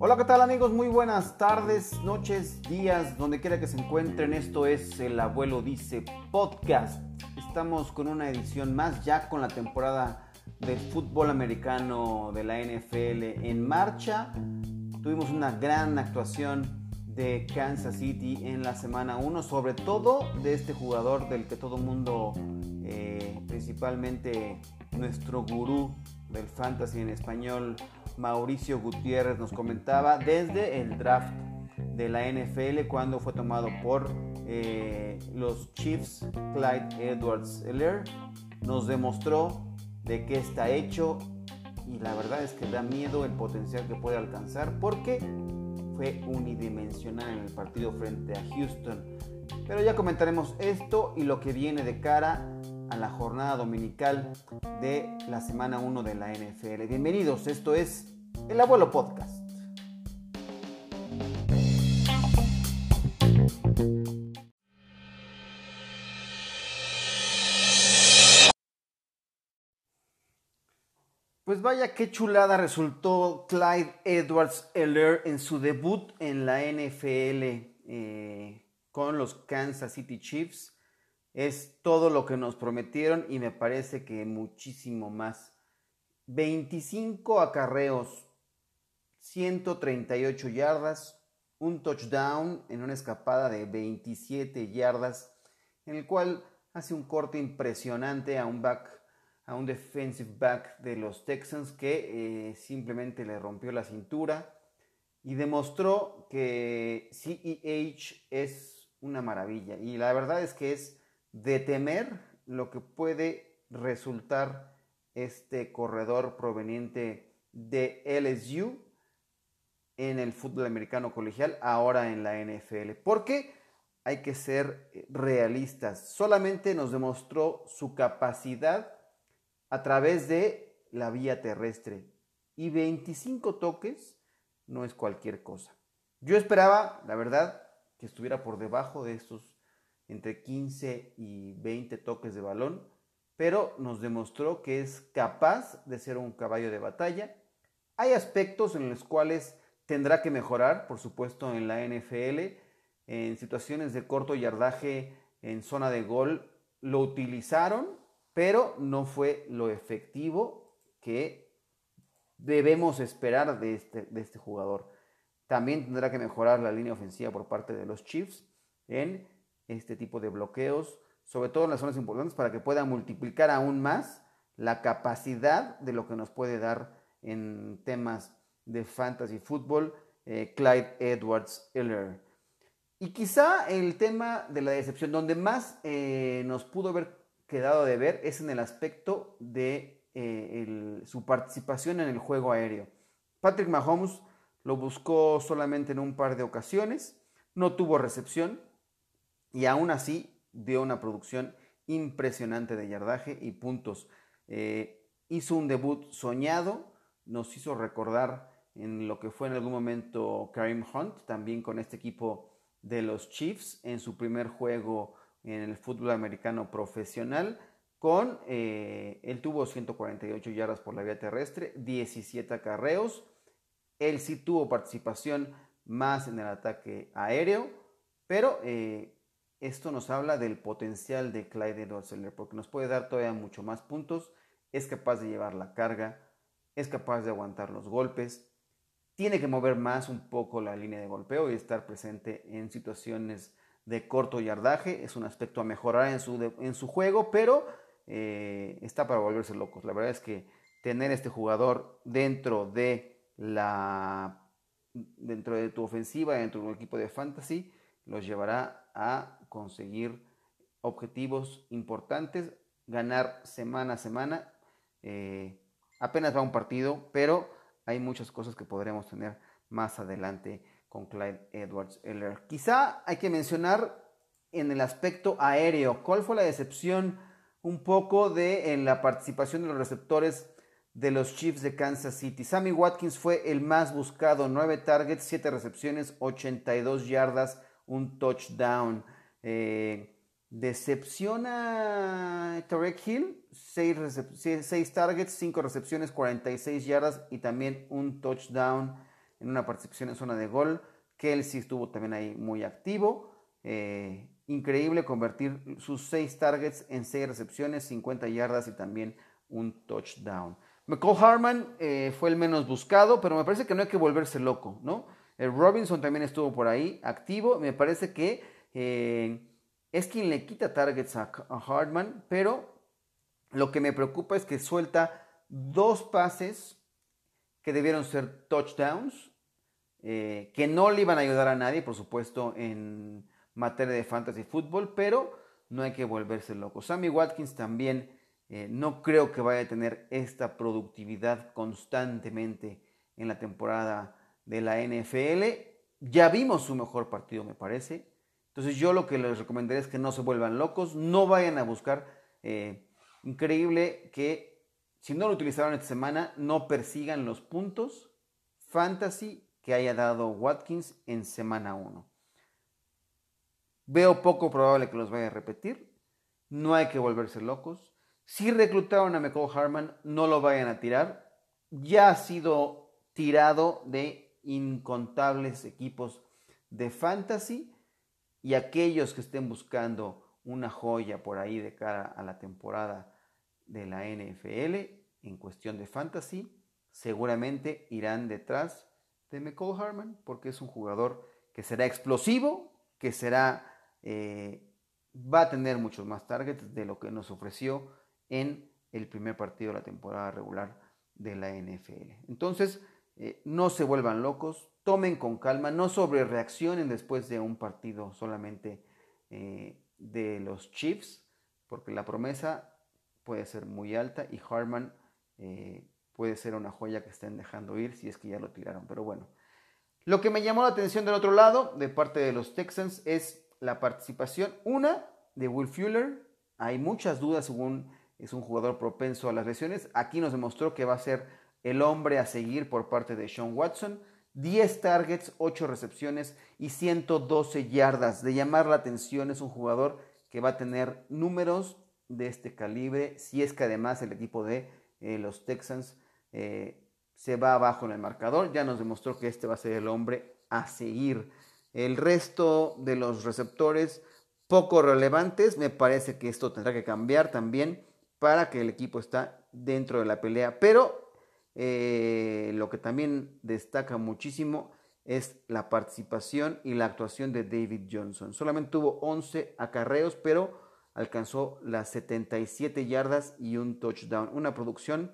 Hola, ¿qué tal amigos? Muy buenas tardes, noches, días, donde quiera que se encuentren. Esto es El Abuelo Dice Podcast. Estamos con una edición más ya con la temporada de fútbol americano de la NFL en marcha. Tuvimos una gran actuación de Kansas City en la semana 1, sobre todo de este jugador del que todo el mundo, eh, principalmente nuestro gurú del fantasy en español, Mauricio Gutiérrez, nos comentaba desde el draft de la NFL cuando fue tomado por eh, los Chiefs, Clyde Edwards Heller, nos demostró de qué está hecho y la verdad es que da miedo el potencial que puede alcanzar porque fue unidimensional en el partido frente a Houston. Pero ya comentaremos esto y lo que viene de cara a la jornada dominical de la semana 1 de la NFL. Bienvenidos, esto es El Abuelo Podcast. Pues vaya qué chulada resultó Clyde Edwards Eller en su debut en la NFL eh, con los Kansas City Chiefs. Es todo lo que nos prometieron y me parece que muchísimo más. 25 acarreos, 138 yardas, un touchdown en una escapada de 27 yardas, en el cual hace un corte impresionante a un back a un defensive back de los Texans que eh, simplemente le rompió la cintura y demostró que CEH es una maravilla. Y la verdad es que es de temer lo que puede resultar este corredor proveniente de LSU en el fútbol americano colegial, ahora en la NFL. Porque hay que ser realistas. Solamente nos demostró su capacidad a través de la vía terrestre. Y 25 toques no es cualquier cosa. Yo esperaba, la verdad, que estuviera por debajo de estos entre 15 y 20 toques de balón, pero nos demostró que es capaz de ser un caballo de batalla. Hay aspectos en los cuales tendrá que mejorar, por supuesto, en la NFL. En situaciones de corto yardaje en zona de gol lo utilizaron, pero no fue lo efectivo que debemos esperar de este, de este jugador. También tendrá que mejorar la línea ofensiva por parte de los Chiefs en este tipo de bloqueos, sobre todo en las zonas importantes, para que pueda multiplicar aún más la capacidad de lo que nos puede dar en temas de fantasy fútbol eh, Clyde Edwards Hiller. Y quizá el tema de la decepción, donde más eh, nos pudo ver quedado de ver es en el aspecto de eh, su participación en el juego aéreo. Patrick Mahomes lo buscó solamente en un par de ocasiones, no tuvo recepción y aún así dio una producción impresionante de yardaje y puntos. Eh, hizo un debut soñado, nos hizo recordar en lo que fue en algún momento Karim Hunt, también con este equipo de los Chiefs en su primer juego en el fútbol americano profesional. Con, eh, él tuvo 148 yardas por la vía terrestre, 17 acarreos. Él sí tuvo participación más en el ataque aéreo, pero eh, esto nos habla del potencial de Clyde edwards porque nos puede dar todavía mucho más puntos. Es capaz de llevar la carga, es capaz de aguantar los golpes, tiene que mover más un poco la línea de golpeo y estar presente en situaciones de corto yardaje, es un aspecto a mejorar en su, en su juego, pero eh, está para volverse locos. La verdad es que tener este jugador dentro de la dentro de tu ofensiva, dentro de un equipo de fantasy, los llevará a conseguir objetivos importantes, ganar semana a semana. Eh, apenas va un partido, pero hay muchas cosas que podremos tener más adelante con Clyde Edwards. Quizá hay que mencionar en el aspecto aéreo, ¿cuál fue la decepción un poco de en la participación de los receptores de los Chiefs de Kansas City? Sammy Watkins fue el más buscado, 9 targets, 7 recepciones, 82 yardas, un touchdown. Eh, ¿Decepciona Tarek Hill? 6, targets, 5 recepciones, 46 yardas y también un touchdown en una participación en zona de gol. Kelsey estuvo también ahí muy activo. Eh, increíble convertir sus 6 targets en 6 recepciones, 50 yardas y también un touchdown. McCall Harman eh, fue el menos buscado, pero me parece que no hay que volverse loco, ¿no? El Robinson también estuvo por ahí activo. Me parece que eh, es quien le quita targets a, Hartman, pero lo que me preocupa es que suelta dos pases que debieron ser touchdowns, eh, que no le iban a ayudar a nadie, por supuesto, en materia de fantasy fútbol, pero no hay que volverse loco. Sammy Watkins también eh, no creo que vaya a tener esta productividad constantemente en la temporada de la NFL. Ya vimos su mejor partido, me parece. Entonces yo lo que les recomendaría es que no se vuelvan locos, no vayan a buscar. Eh, increíble que si no lo utilizaron esta semana, no persigan los puntos fantasy que haya dado Watkins en semana 1. Veo poco probable que los vaya a repetir. No hay que volverse locos. Si reclutaron a McCall Harman, no lo vayan a tirar. Ya ha sido tirado de incontables equipos de fantasy y aquellos que estén buscando una joya por ahí de cara a la temporada de la NFL en cuestión de fantasy, seguramente irán detrás de McCall Harman porque es un jugador que será explosivo, que será eh, va a tener muchos más targets de lo que nos ofreció en el primer partido de la temporada regular de la NFL. Entonces, eh, no se vuelvan locos, tomen con calma, no sobrereaccionen después de un partido solamente eh, de los Chiefs, porque la promesa puede ser muy alta y Harman eh, puede ser una joya que estén dejando ir si es que ya lo tiraron. Pero bueno, lo que me llamó la atención del otro lado, de parte de los Texans, es la participación, una, de Will Fuller. Hay muchas dudas según es un jugador propenso a las lesiones. Aquí nos demostró que va a ser el hombre a seguir por parte de Sean Watson. 10 targets, 8 recepciones y 112 yardas. De llamar la atención es un jugador que va a tener números de este calibre, si es que además el equipo de eh, los Texans eh, se va abajo en el marcador. Ya nos demostró que este va a ser el hombre a seguir. El resto de los receptores poco relevantes, me parece que esto tendrá que cambiar también para que el equipo está dentro de la pelea. Pero eh, lo que también destaca muchísimo es la participación y la actuación de David Johnson. Solamente tuvo 11 acarreos, pero alcanzó las 77 yardas y un touchdown. Una producción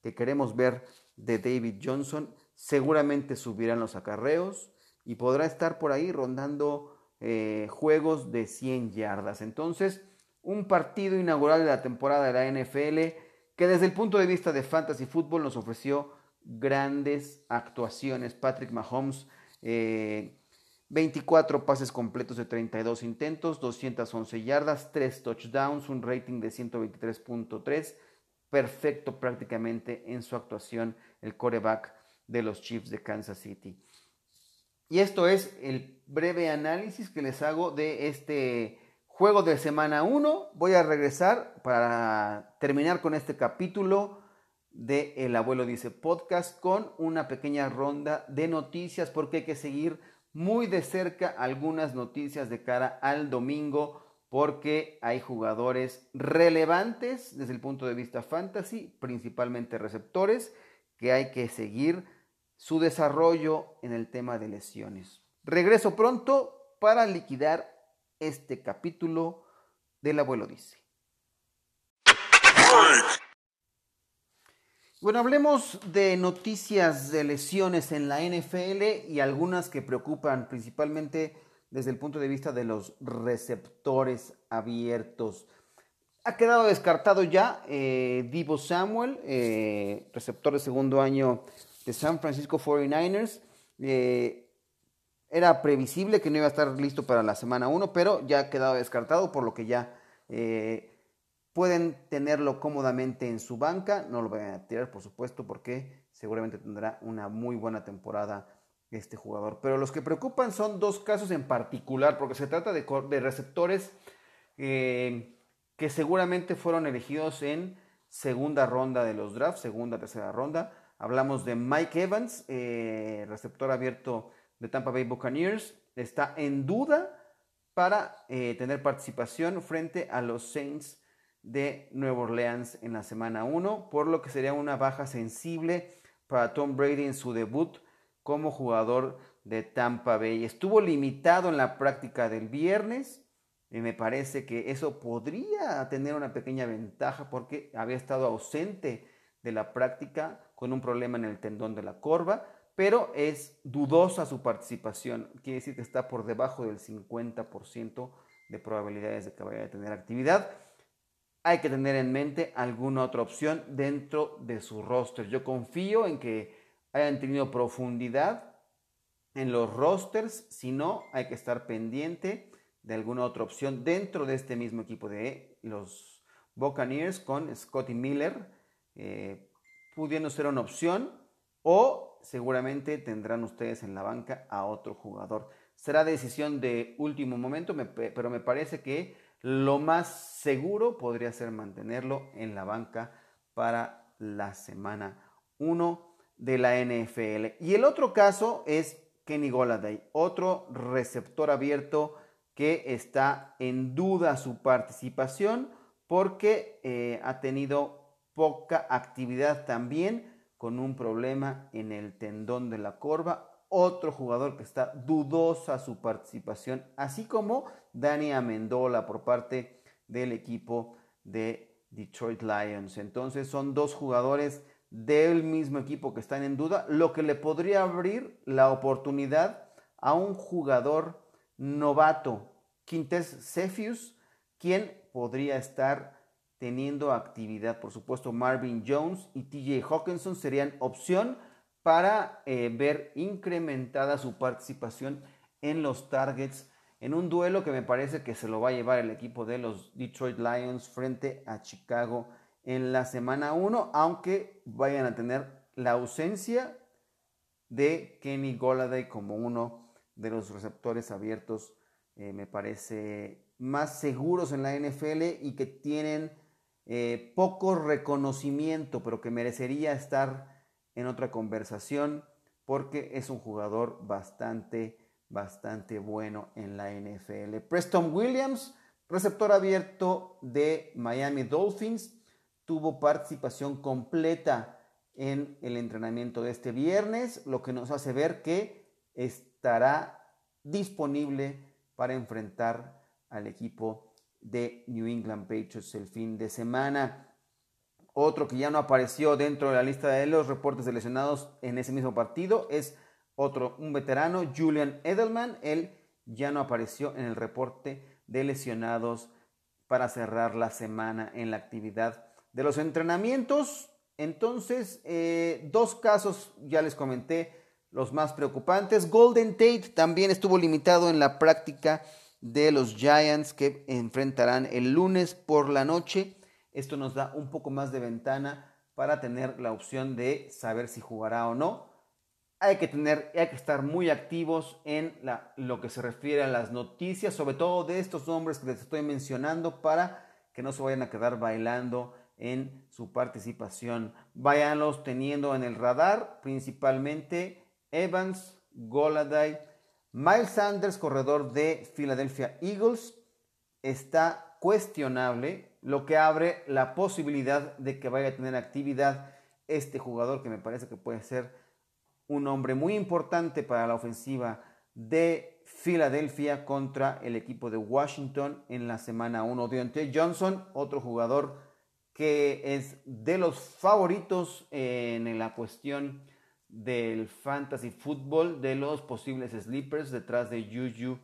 que queremos ver de David Johnson. Seguramente subirán los acarreos y podrá estar por ahí rondando eh, juegos de 100 yardas. Entonces, un partido inaugural de la temporada de la NFL que desde el punto de vista de fantasy fútbol nos ofreció grandes actuaciones. Patrick Mahomes, 24 eh, pases completos de 32 intentos, 211 yardas, 3 touchdowns, un rating de 123.3. Perfecto prácticamente en su actuación el coreback de los Chiefs de Kansas City. Y esto es el breve análisis que les hago de este Juego de semana 1. Voy a regresar para terminar con este capítulo de El Abuelo Dice Podcast con una pequeña ronda de noticias porque hay que seguir muy de cerca algunas noticias de cara al domingo porque hay jugadores relevantes desde el punto de vista fantasy, principalmente receptores, que hay que seguir su desarrollo en el tema de lesiones. Regreso pronto para liquidar este capítulo del abuelo dice. Bueno, hablemos de noticias de lesiones en la NFL y algunas que preocupan principalmente desde el punto de vista de los receptores abiertos. Ha quedado descartado ya eh, Divo Samuel, eh, receptor de segundo año de San Francisco 49ers. Eh, era previsible que no iba a estar listo para la semana 1, pero ya ha quedado descartado, por lo que ya eh, pueden tenerlo cómodamente en su banca. No lo vayan a tirar, por supuesto, porque seguramente tendrá una muy buena temporada este jugador. Pero los que preocupan son dos casos en particular, porque se trata de, receptores eh, que seguramente fueron elegidos en segunda ronda de los drafts, segunda, tercera ronda. Hablamos de Mike Evans, eh, receptor abierto de Tampa Bay Buccaneers. Está en duda para eh, tener participación frente a los Saints de Nueva Orleans en la semana 1, por lo que sería una baja sensible para Tom Brady en su debut como jugador de Tampa Bay. Estuvo limitado en la práctica del viernes y me parece que eso podría tener una pequeña ventaja porque había estado ausente de la práctica con un problema en el tendón de la corva, pero es dudosa su participación. Quiere decir que está por debajo del 50% de probabilidades de que vaya a tener actividad hay que tener en mente alguna otra opción dentro de su roster. Yo confío en que hayan tenido profundidad en los rosters, si no, hay que estar pendiente de alguna otra opción dentro de este mismo equipo de los Buccaneers con Scotty Miller, eh, pudiendo ser una opción o seguramente tendrán ustedes en la banca a otro jugador. Será decisión de último momento, pero me parece que lo más seguro podría ser mantenerlo en la banca para la semana 1 de la NFL. Y el otro caso es Kenny Goladay, otro receptor abierto que está en duda su participación porque eh, ha tenido poca actividad también con un problema en el tendón de la corva otro jugador que está dudosa su participación, así como Dani Amendola por parte del equipo de Detroit Lions. Entonces son dos jugadores del mismo equipo que están en duda, lo que le podría abrir la oportunidad a un jugador novato, Quintes Cephus, quien podría estar teniendo actividad. Por supuesto, Marvin Jones y TJ Hawkinson serían opción para eh, ver incrementada su participación en los targets en un duelo que me parece que se lo va a llevar el equipo de los Detroit Lions frente a Chicago en la semana 1, aunque vayan a tener la ausencia de Kenny Goladay como uno de los receptores abiertos, eh, me parece más seguros en la NFL y que tienen eh, poco reconocimiento, pero que merecería estar en otra conversación porque es un jugador bastante, bastante bueno en la NFL. Preston Williams, receptor abierto de Miami Dolphins, tuvo participación completa en el entrenamiento de este viernes, lo que nos hace ver que estará disponible para enfrentar al equipo de New England Patriots el fin de semana. Otro que ya no apareció dentro de la lista de los reportes de lesionados en ese mismo partido es otro, un veterano, Julian Edelman. Él ya no apareció en el reporte de lesionados para cerrar la semana en la actividad de los entrenamientos. Entonces, eh, dos casos ya les comenté, los más preocupantes. Golden Tate también estuvo limitado en la práctica de los Giants que enfrentarán el lunes por la noche. Esto nos da un poco más de ventana para tener la opción de saber si jugará o no. Hay que, tener, hay que estar muy activos en lo que se refiere a las noticias, sobre todo de estos nombres que les estoy mencionando, para que no se vayan a quedar bailando en su participación. Váyanlos teniendo en el radar, principalmente Evans, Goladay, Miles Sanders, corredor de Philadelphia Eagles, está cuestionable lo que abre la posibilidad de que vaya a tener actividad este jugador que me parece que puede ser un hombre muy importante para la ofensiva de Filadelfia contra el equipo de Washington en la semana 1. Deontay Johnson, otro jugador que es de los favoritos en la cuestión del fantasy fútbol, de los posibles sleepers detrás de Juju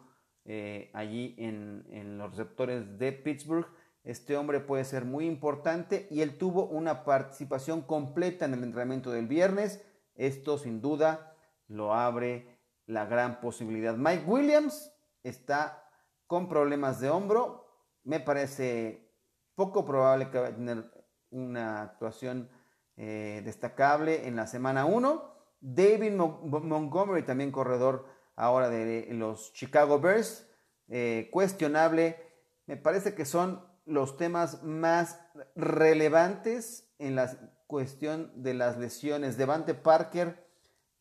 eh, allí en, en los receptores de Pittsburgh. Este hombre puede ser muy importante y él tuvo una participación completa en el entrenamiento del viernes. Esto sin duda lo abre la gran posibilidad. Mike Williams está con problemas de hombro. Me parece poco probable que vaya a tener una actuación eh, destacable en la semana 1. David Montgomery, también corredor ahora de los Chicago Bears, eh, cuestionable. Me parece que son los temas más relevantes en la cuestión de las lesiones. Devante Parker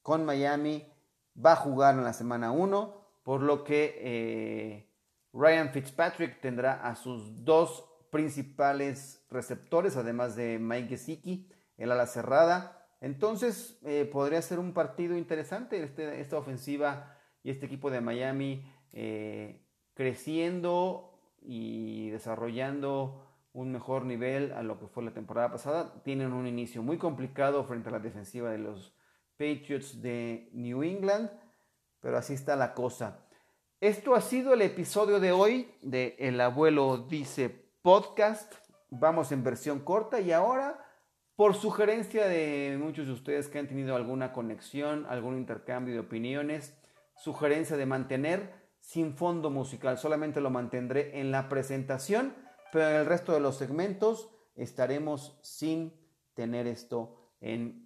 con Miami va a jugar en la semana 1, por lo que eh, Ryan Fitzpatrick tendrá a sus dos principales receptores, además de Mike Gesicki, el ala cerrada. Entonces eh, podría ser un partido interesante este, esta ofensiva y este equipo de Miami eh, creciendo y desarrollando un mejor nivel a lo que fue la temporada pasada. Tienen un inicio muy complicado frente a la defensiva de los Patriots de New England, pero así está la cosa. Esto ha sido el episodio de hoy de El abuelo dice podcast. Vamos en versión corta y ahora, por sugerencia de muchos de ustedes que han tenido alguna conexión, algún intercambio de opiniones, sugerencia de mantener sin fondo musical, solamente lo mantendré en la presentación, pero en el resto de los segmentos estaremos sin tener esto en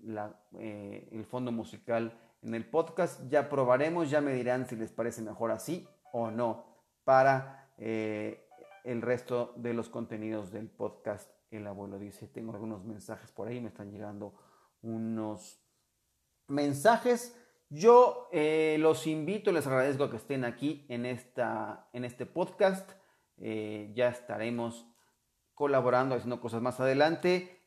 eh, el fondo musical en el podcast. Ya probaremos, ya me dirán si les parece mejor así o no para eh, el resto de los contenidos del podcast. El abuelo dice, tengo algunos mensajes por ahí, me están llegando unos mensajes. Yo eh, los invito, les agradezco que estén aquí en, esta, en este podcast. Eh, ya estaremos colaborando, haciendo cosas más adelante.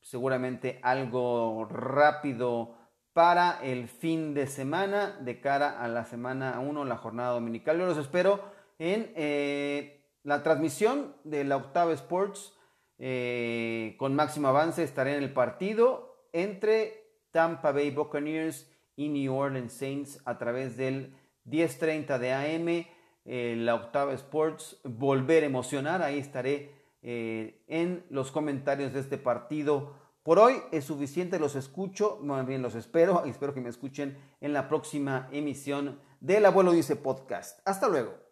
Seguramente algo rápido para el fin de semana, de cara a la semana 1, la jornada dominical. Yo los espero en eh, la transmisión de la Octava Sports con máximo avance. Estaré en el partido entre Tampa Bay Buccaneers y New Orleans Saints a través del 10:30 de AM, eh, la Octava Sports, volver a emocionar. Ahí estaré eh, en los comentarios de este partido. Por hoy es suficiente, los escucho, más bien los espero y espero que me escuchen en la próxima emisión del Abuelo Dice Podcast. Hasta luego.